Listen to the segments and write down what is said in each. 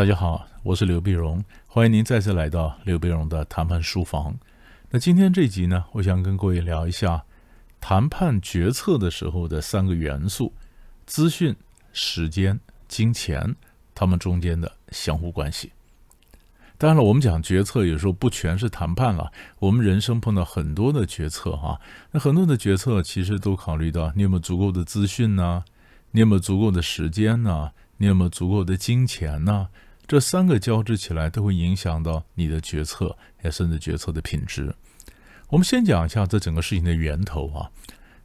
大家好，我是刘碧荣，欢迎您再次来到刘碧荣的谈判书房。那今天这集呢，我想跟各位聊一下谈判决策的时候的三个元素：资讯、时间、金钱，它们中间的相互关系。当然了，我们讲决策有时候不全是谈判了，我们人生碰到很多的决策哈，那很多的决策其实都考虑到你有没有足够的资讯呢？你有没有足够的时间呢？你有没有足够的金钱呢？这三个交织起来都会影响到你的决策，也甚至决策的品质。我们先讲一下这整个事情的源头啊。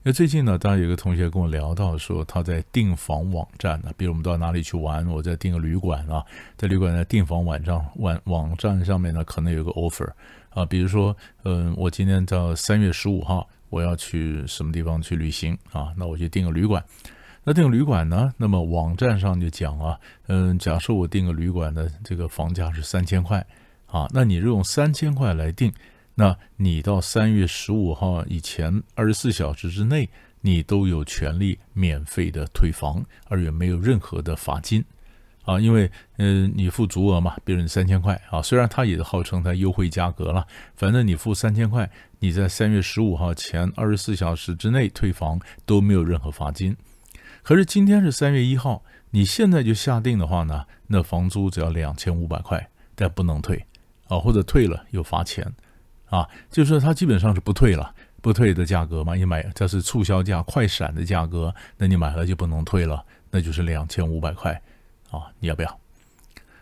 那最近呢，当然有个同学跟我聊到说，他在订房网站呢，比如我们到哪里去玩，我在订个旅馆啊，在旅馆的订房网站网网站上面呢，可能有个 offer 啊，比如说，嗯，我今天到三月十五号我要去什么地方去旅行啊，那我就订个旅馆。那订旅馆呢？那么网站上就讲啊，嗯，假设我订个旅馆的这个房价是三千块，啊，那你用三千块来订，那你到三月十五号以前二十四小时之内，你都有权利免费的退房，而且没有任何的罚金，啊，因为嗯，你付足额嘛，比如你三千块啊，虽然它也号称它优惠价格了，反正你付三千块，你在三月十五号前二十四小时之内退房都没有任何罚金。可是今天是三月一号，你现在就下定的话呢，那房租只要两千五百块，但不能退啊，或者退了又罚钱啊，就是说它基本上是不退了，不退的价格嘛。你买这是促销价、快闪的价格，那你买了就不能退了，那就是两千五百块啊，你要不要？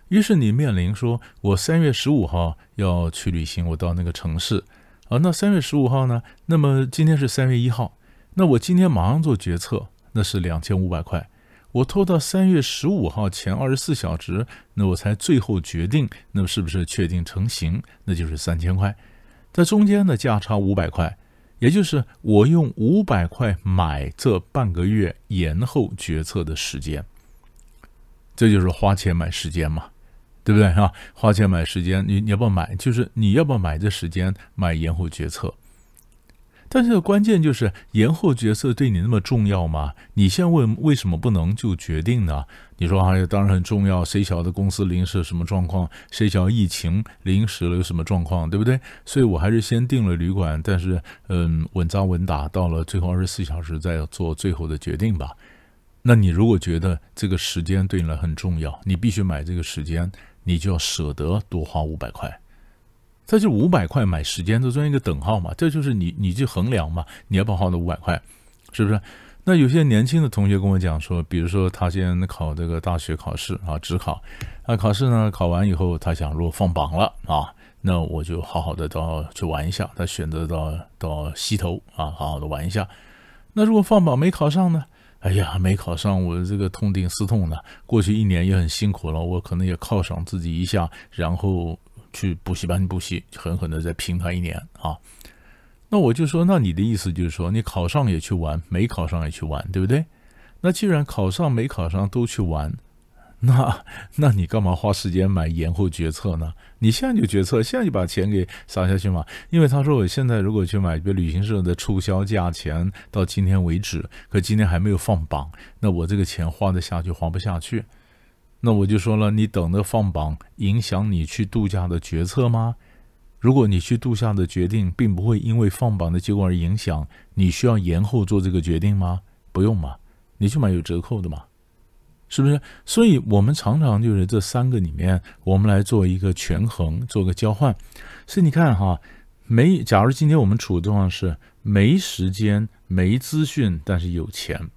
于是你面临说，我三月十五号要去旅行，我到那个城市啊，那三月十五号呢？那么今天是三月一号，那我今天马上做决策。那是两千五百块，我拖到三月十五号前二十四小时，那我才最后决定，那是不是确定成型？那就是三千块，在中间的价差五百块，也就是我用五百块买这半个月延后决策的时间，这就是花钱买时间嘛，对不对啊？花钱买时间，你你要不要买？就是你要不要买这时间买延后决策？但是关键就是延后决策对你那么重要吗？你先问为什么不能就决定呢？你说啊，当然很重要。谁晓得公司临时什么状况？谁晓得疫情临时了有什么状况？对不对？所以我还是先订了旅馆，但是嗯，稳扎稳打，到了最后二十四小时再做最后的决定吧。那你如果觉得这个时间对你来很重要，你必须买这个时间，你就要舍得多花五百块。这就五百块买时间，这算一个等号嘛？这就是你，你去衡量嘛？你要不要花那五百块？是不是？那有些年轻的同学跟我讲说，比如说他先考这个大学考试啊，职考，啊，考试呢考完以后，他想如果放榜了啊，那我就好好的到去玩一下。他选择到到西头啊，好好的玩一下。那如果放榜没考上呢？哎呀，没考上，我这个痛定思痛呢，过去一年也很辛苦了，我可能也犒赏自己一下，然后。去补习班补习，狠狠的再拼他一年啊！那我就说，那你的意思就是说，你考上也去玩，没考上也去玩，对不对？那既然考上没考上都去玩，那那你干嘛花时间买延后决策呢？你现在就决策，现在就把钱给撒下去嘛？因为他说我现在如果去买，比如旅行社的促销价钱，到今天为止，可今天还没有放榜，那我这个钱花得下去，花不下去。那我就说了，你等着放榜影响你去度假的决策吗？如果你去度假的决定并不会因为放榜的结果而影响，你需要延后做这个决定吗？不用嘛，你去买有折扣的嘛，是不是？所以我们常常就是这三个里面，我们来做一个权衡，做个交换。所以你看哈，没，假如今天我们处的状况是没时间、没资讯，但是有钱。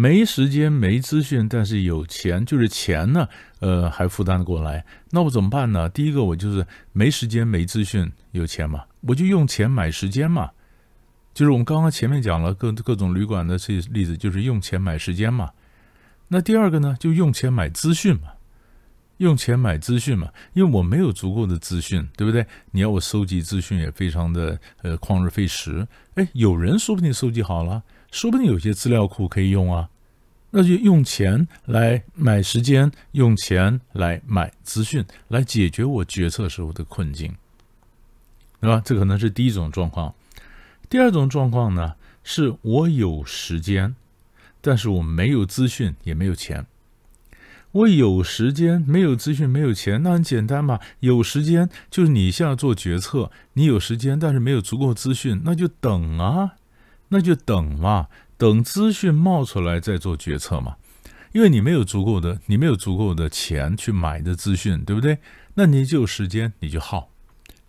没时间、没资讯，但是有钱，就是钱呢，呃，还负担得过来。那我怎么办呢？第一个，我就是没时间、没资讯，有钱嘛，我就用钱买时间嘛。就是我们刚刚前面讲了各各种旅馆的这些例子，就是用钱买时间嘛。那第二个呢，就用钱买资讯嘛，用钱买资讯嘛，因为我没有足够的资讯，对不对？你要我收集资讯也非常的呃旷日费时。哎，有人说不定收集好了。说不定有些资料库可以用啊，那就用钱来买时间，用钱来买资讯，来解决我决策时候的困境，对吧？这可能是第一种状况。第二种状况呢，是我有时间，但是我没有资讯，也没有钱。我有时间，没有资讯，没有钱，那很简单嘛。有时间就是你现在做决策，你有时间，但是没有足够资讯，那就等啊，那就等嘛，等资讯冒出来再做决策嘛。因为你没有足够的，你没有足够的钱去买的资讯，对不对？那你就有时间，你就耗。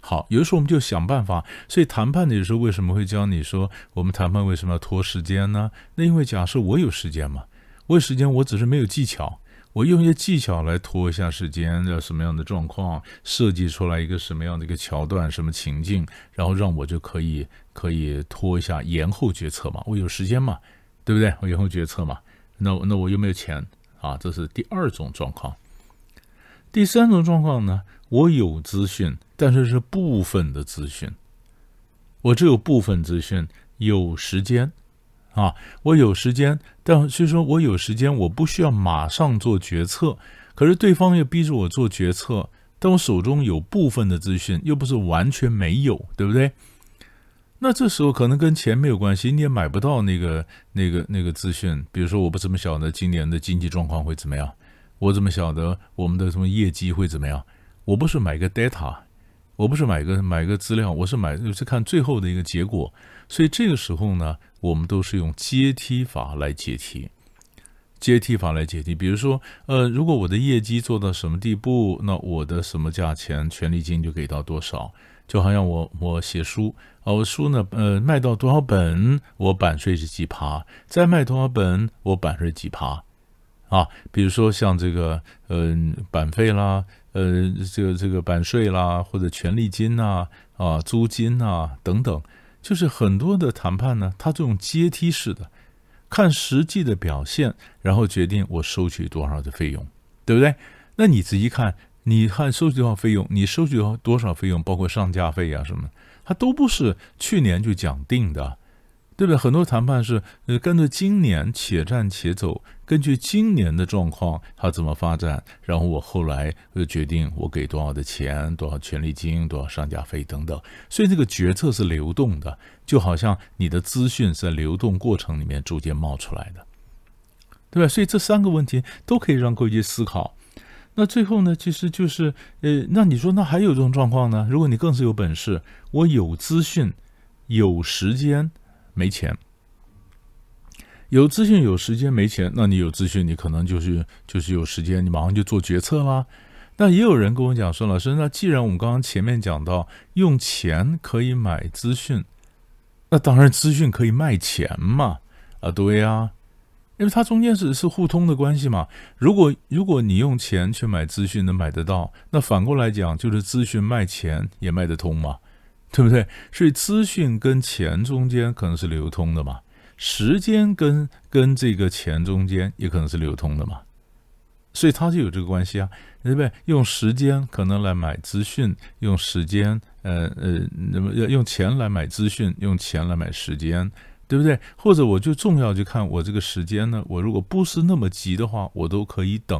好，有的时候我们就想办法。所以谈判的时候为什么会教你说，我们谈判为什么要拖时间呢？那因为假设我有时间嘛，我有时间，我只是没有技巧，我用一些技巧来拖一下时间，要什么样的状况，设计出来一个什么样的一个桥段，什么情境，然后让我就可以可以拖一下，延后决策嘛。我有时间嘛，对不对？我延后决策嘛。那那我又没有钱啊，这是第二种状况。第三种状况呢，我有资讯，但是是部分的资讯，我只有部分资讯，有时间啊，我有时间，但所以说我有时间，我不需要马上做决策，可是对方又逼着我做决策，但我手中有部分的资讯，又不是完全没有，对不对？那这时候可能跟钱没有关系，你也买不到那个、那个、那个资讯。比如说，我不怎么晓得今年的经济状况会怎么样，我怎么晓得我们的什么业绩会怎么样？我不是买个 data，我不是买个买个资料，我是买是看最后的一个结果。所以这个时候呢，我们都是用阶梯法来解题，阶梯法来解题。比如说，呃，如果我的业绩做到什么地步，那我的什么价钱，权利金就给到多少。就好像我我写书啊，我书呢，呃，卖到多少本，我版税是几趴；再卖多少本，我版税几趴。啊，比如说像这个，嗯，版费啦，呃，这个这个版税啦，或者权利金呐，啊，租金呐等等，就是很多的谈判呢，它这种阶梯式的，看实际的表现，然后决定我收取多少的费用，对不对？那你仔细看。你看收取多少费用？你收取多少费用？包括上架费呀什么，它都不是去年就讲定的，对不对？很多谈判是呃，跟着今年且战且走，根据今年的状况它怎么发展，然后我后来就决定我给多少的钱，多少权利金，多少上架费等等。所以这个决策是流动的，就好像你的资讯在流动过程里面逐渐冒出来的，对吧？所以这三个问题都可以让各位去思考。那最后呢，其实就是，呃，那你说那还有这种状况呢？如果你更是有本事，我有资讯、有时间、没钱，有资讯、有时间、没钱，那你有资讯，你可能就是就是有时间，你马上就做决策啦。那也有人跟我讲说，老师，那既然我们刚刚前面讲到用钱可以买资讯，那当然资讯可以卖钱嘛？啊，对呀。因为它中间是是互通的关系嘛。如果如果你用钱去买资讯能买得到，那反过来讲就是资讯卖钱也卖得通嘛，对不对？所以资讯跟钱中间可能是流通的嘛，时间跟跟这个钱中间也可能是流通的嘛，所以它就有这个关系啊，对不对？用时间可能来买资讯，用时间呃呃，那么要用钱来买资讯，用钱来买时间。对不对？或者我就重要就看我这个时间呢？我如果不是那么急的话，我都可以等，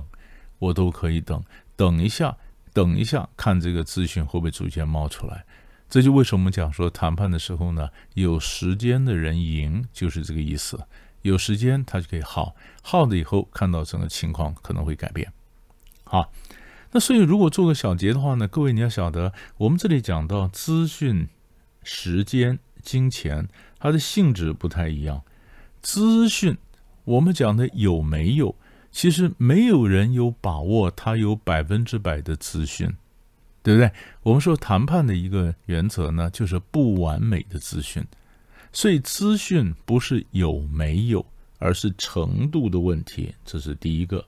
我都可以等，等一下，等一下，看这个资讯会不会逐渐冒出来。这就为什么我们讲说谈判的时候呢，有时间的人赢，就是这个意思。有时间他就可以耗，耗了以后看到整个情况可能会改变。好，那所以如果做个小结的话呢，各位你要晓得，我们这里讲到资讯、时间、金钱。它的性质不太一样，资讯我们讲的有没有？其实没有人有把握，他有百分之百的资讯，对不对？我们说谈判的一个原则呢，就是不完美的资讯，所以资讯不是有没有，而是程度的问题，这是第一个。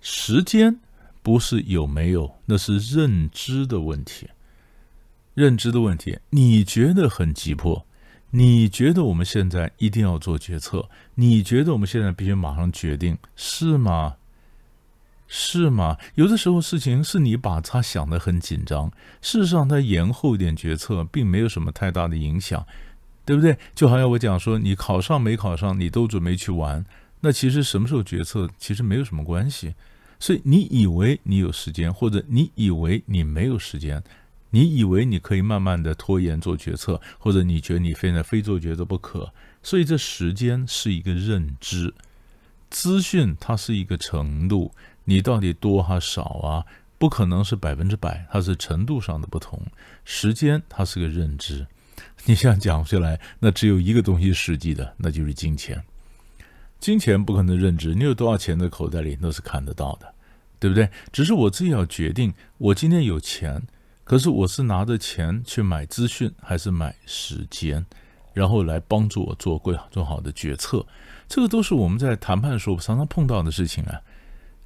时间不是有没有，那是认知的问题，认知的问题，你觉得很急迫。你觉得我们现在一定要做决策？你觉得我们现在必须马上决定，是吗？是吗？有的时候事情是你把它想得很紧张，事实上它延后一点决策，并没有什么太大的影响，对不对？就好像我讲说，你考上没考上，你都准备去玩，那其实什么时候决策其实没有什么关系。所以你以为你有时间，或者你以为你没有时间。你以为你可以慢慢的拖延做决策，或者你觉得你现在非做决策不可，所以这时间是一个认知，资讯它是一个程度，你到底多还少啊？不可能是百分之百，它是程度上的不同。时间它是个认知，你想讲出来，那只有一个东西实际的，那就是金钱。金钱不可能认知，你有多少钱在口袋里，那是看得到的，对不对？只是我自己要决定，我今天有钱，可是我是拿着钱去买资讯，还是买时间，然后来帮助我做贵做好的决策。这个都是我们在谈判的时候常常碰到的事情啊，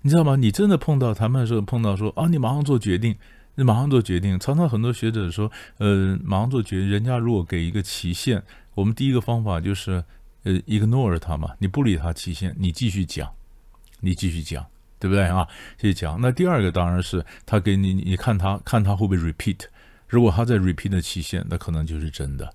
你知道吗？你真的碰到谈判的时候碰到说啊，你马上做决定，你马上做决定。常常很多学者说，呃，马上做决定，人家如果给一个期限，我们第一个方法就是。呃，ignore 他嘛，你不理他期限，你继续讲，你继续讲，对不对啊？继续讲。那第二个当然是他给你，你看他看他会不会 repeat。如果他在 repeat 的期限，那可能就是真的。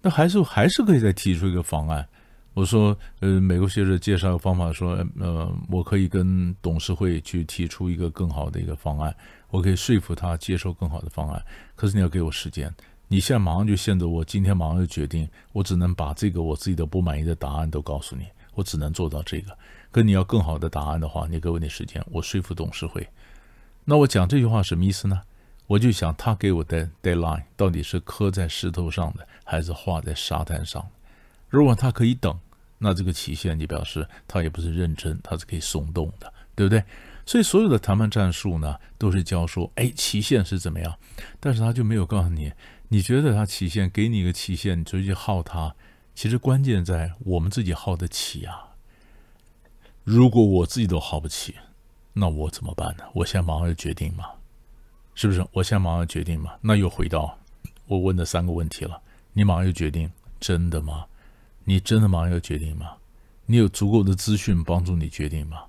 那还是还是可以再提出一个方案。我说，呃，美国学者介绍方法，说，呃，我可以跟董事会去提出一个更好的一个方案，我可以说服他接受更好的方案。可是你要给我时间。你现在马上就限制我，今天马上就决定，我只能把这个我自己的不满意的答案都告诉你，我只能做到这个。可你要更好的答案的话，你给我点时间，我说服董事会。那我讲这句话什么意思呢？我就想他给我的 deadline 到底是刻在石头上的，还是画在沙滩上？如果他可以等，那这个期限就表示他也不是认真，他是可以松动的，对不对？所以所有的谈判战术呢，都是教说，哎，期限是怎么样，但是他就没有告诉你。你觉得他期限给你一个期限，你就去耗他，其实关键在我们自己耗得起啊。如果我自己都耗不起，那我怎么办呢？我现在马上要决定嘛，是不是？我现在马上决定嘛？那又回到我问的三个问题了：你马上要决定，真的吗？你真的马上要决定吗？你有足够的资讯帮助你决定吗？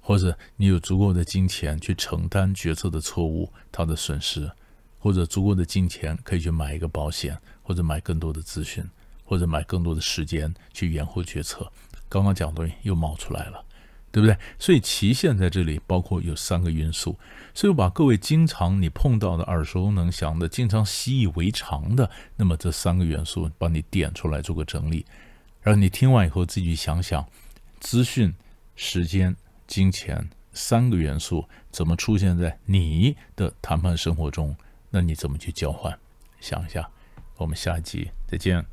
或者你有足够的金钱去承担决策的错误，他的损失？或者足够的金钱可以去买一个保险，或者买更多的资讯，或者买更多的时间去延后决策。刚刚讲的东西又冒出来了，对不对？所以期限在这里包括有三个因素。所以我把各位经常你碰到的耳熟能详的、经常习以为常的，那么这三个元素帮你点出来做个整理，然后你听完以后自己想想：资讯、时间、金钱三个元素怎么出现在你的谈判生活中？那你怎么去交换？想一下，我们下一集再见。